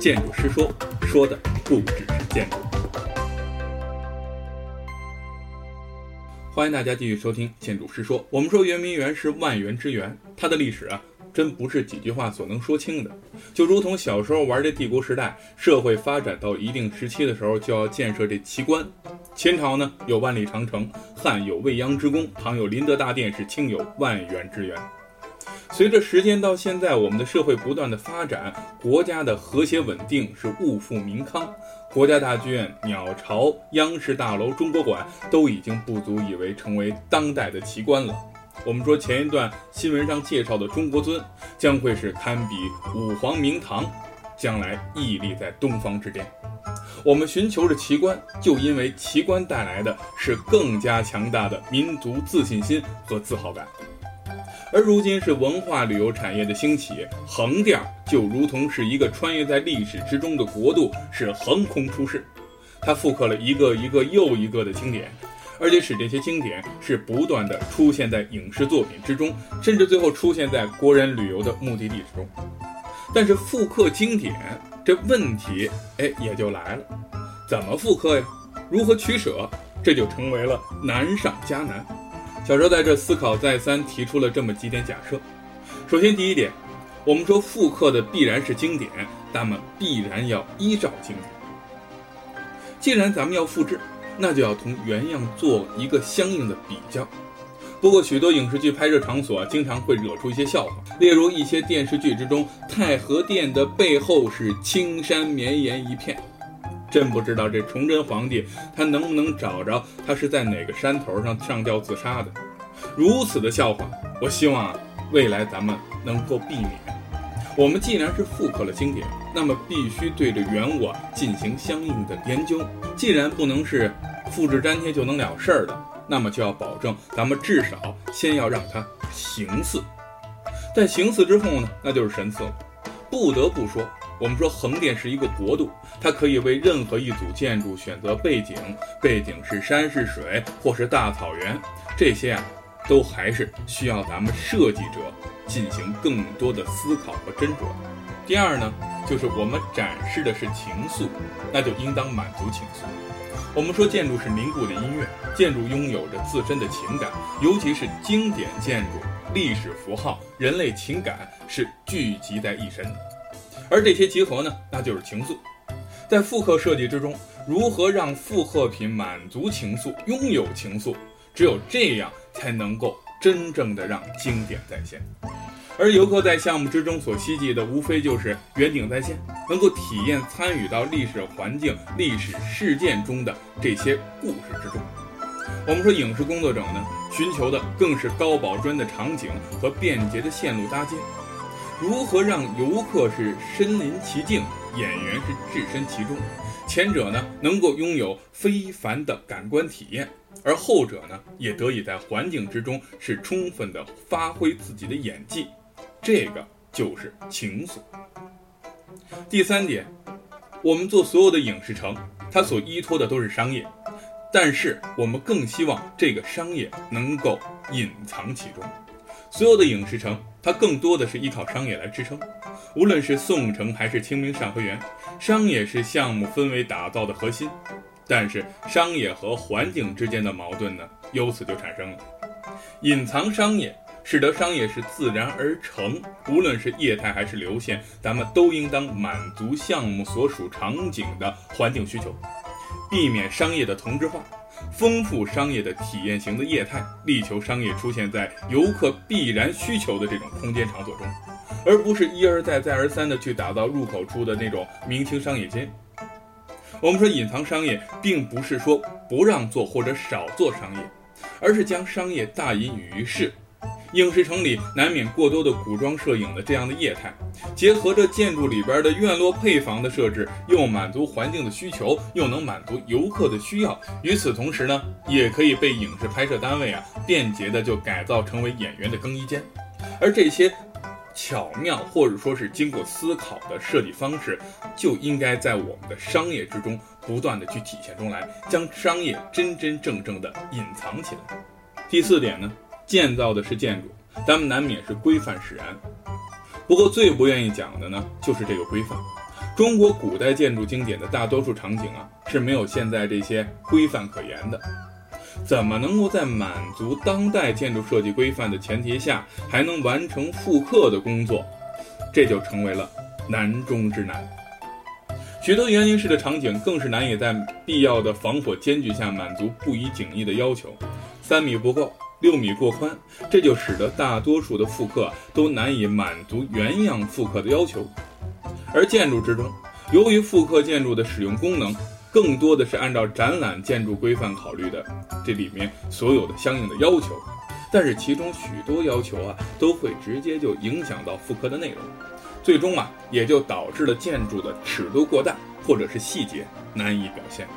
建筑师说，说的不只是建筑。欢迎大家继续收听《建筑师说》。我们说圆明园是万园之园，它的历史啊，真不是几句话所能说清的。就如同小时候玩这帝国时代，社会发展到一定时期的时候，就要建设这奇观。秦朝呢有万里长城，汉有未央之宫，唐有麟德大殿，是清有万园之园。随着时间到现在，我们的社会不断的发展，国家的和谐稳定是物富民康，国家大剧院、鸟巢、央视大楼、中国馆都已经不足以为成为当代的奇观了。我们说前一段新闻上介绍的中国尊，将会是堪比五皇明堂，将来屹立在东方之巅。我们寻求着奇观，就因为奇观带来的是更加强大的民族自信心和自豪感。而如今是文化旅游产业的兴起，横店就如同是一个穿越在历史之中的国度，是横空出世。它复刻了一个一个又一个的经典，而且使这些经典是不断的出现在影视作品之中，甚至最后出现在国人旅游的目的地之中。但是复刻经典这问题，哎，也就来了，怎么复刻呀？如何取舍？这就成为了难上加难。小周在这思考再三，提出了这么几点假设。首先，第一点，我们说复刻的必然是经典，那么必然要依照经典。既然咱们要复制，那就要同原样做一个相应的比较。不过，许多影视剧拍摄场所经常会惹出一些笑话，例如一些电视剧之中，太和殿的背后是青山绵延一片。真不知道这崇祯皇帝他能不能找着他是在哪个山头上上吊自杀的？如此的笑话，我希望啊未来咱们能够避免。我们既然是复刻了经典，那么必须对着原我进行相应的研究。既然不能是复制粘贴就能了事儿的，那么就要保证咱们至少先要让它形似。在形似之后呢，那就是神似了。不得不说。我们说横店是一个国度，它可以为任何一组建筑选择背景，背景是山是水或是大草原，这些啊，都还是需要咱们设计者进行更多的思考和斟酌。第二呢，就是我们展示的是情愫，那就应当满足情愫。我们说建筑是凝固的音乐，建筑拥有着自身的情感，尤其是经典建筑，历史符号、人类情感是聚集在一身的。而这些集合呢，那就是情愫。在复刻设计之中，如何让复刻品满足情愫、拥有情愫？只有这样，才能够真正的让经典再现。而游客在项目之中所希冀的，无非就是远景再现，能够体验参与到历史环境、历史事件中的这些故事之中。我们说，影视工作者呢，寻求的更是高保真的场景和便捷的线路搭建。如何让游客是身临其境，演员是置身其中？前者呢，能够拥有非凡的感官体验，而后者呢，也得以在环境之中是充分的发挥自己的演技。这个就是情愫。第三点，我们做所有的影视城，它所依托的都是商业，但是我们更希望这个商业能够隐藏其中。所有的影视城，它更多的是依靠商业来支撑。无论是宋城还是清明上河园，商业是项目氛围打造的核心。但是，商业和环境之间的矛盾呢，由此就产生了。隐藏商业，使得商业是自然而成。无论是业态还是流线，咱们都应当满足项目所属场景的环境需求，避免商业的同质化。丰富商业的体验型的业态，力求商业出现在游客必然需求的这种空间场所中，而不是一而再、再而三的去打造入口处的那种明清商业街。我们说隐藏商业，并不是说不让做或者少做商业，而是将商业大隐于市。影视城里难免过多的古装摄影的这样的业态，结合着建筑里边的院落配房的设置，又满足环境的需求，又能满足游客的需要。与此同时呢，也可以被影视拍摄单位啊便捷的就改造成为演员的更衣间。而这些巧妙或者说是经过思考的设计方式，就应该在我们的商业之中不断的去体现出来，将商业真真正正的隐藏起来。第四点呢？建造的是建筑，咱们难免是规范使然。不过最不愿意讲的呢，就是这个规范。中国古代建筑经典的大多数场景啊，是没有现在这些规范可言的。怎么能够在满足当代建筑设计规范的前提下，还能完成复刻的工作？这就成为了难中之难。许多园林式的场景更是难以在必要的防火间距下满足不宜景逸的要求，三米不够，六米过宽，这就使得大多数的复刻都难以满足原样复刻的要求。而建筑之中，由于复刻建筑的使用功能更多的是按照展览建筑规范考虑的，这里面所有的相应的要求，但是其中许多要求啊，都会直接就影响到复刻的内容，最终啊，也就导致了建筑的尺度过大，或者是细节难以表现。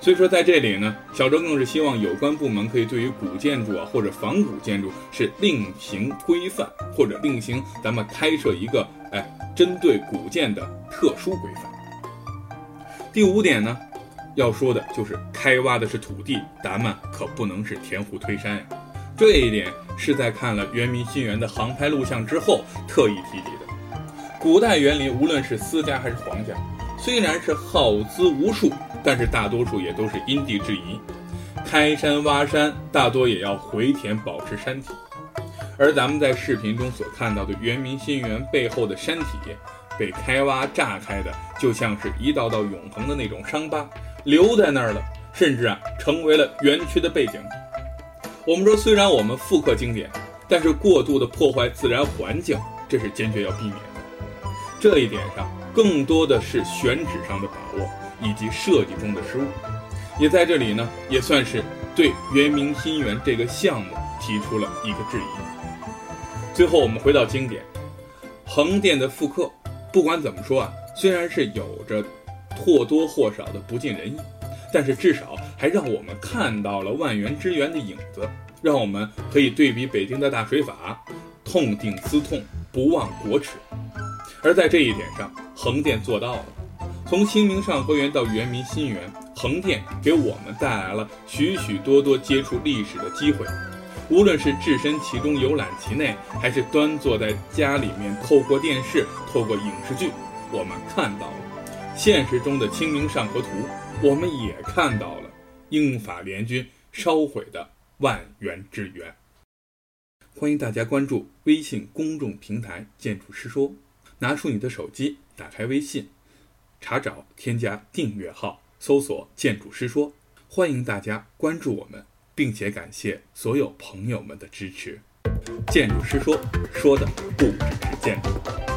所以说，在这里呢，小周更是希望有关部门可以对于古建筑啊，或者仿古建筑是另行规范，或者另行咱们开设一个哎。针对古建的特殊规范。第五点呢，要说的就是开挖的是土地，咱们可不能是填湖推山呀。这一点是在看了圆明新园的航拍录像之后特意提及的。古代园林无论是私家还是皇家，虽然是耗资无数，但是大多数也都是因地制宜，开山挖山大多也要回填保持山体。而咱们在视频中所看到的圆明新园背后的山体，被开挖炸开的，就像是一道道永恒的那种伤疤，留在那儿了，甚至啊，成为了园区的背景。我们说，虽然我们复刻经典，但是过度的破坏自然环境，这是坚决要避免的。这一点上，更多的是选址上的把握，以及设计中的失误，也在这里呢，也算是对圆明新园这个项目提出了一个质疑。最后，我们回到经典，横店的复刻，不管怎么说啊，虽然是有着或多或少的不尽人意，但是至少还让我们看到了万园之园的影子，让我们可以对比北京的大水法，痛定思痛，不忘国耻。而在这一点上，横店做到了。从清明上河园到圆明新园，横店给我们带来了许许多多接触历史的机会。无论是置身其中游览其内，还是端坐在家里面透过电视、透过影视剧，我们看到了现实中的《清明上河图》，我们也看到了英法联军烧毁的万园之园。欢迎大家关注微信公众平台“建筑师说”，拿出你的手机，打开微信，查找添加订阅号，搜索“建筑师说”，欢迎大家关注我们。并且感谢所有朋友们的支持。建筑师说，说的不只是建筑。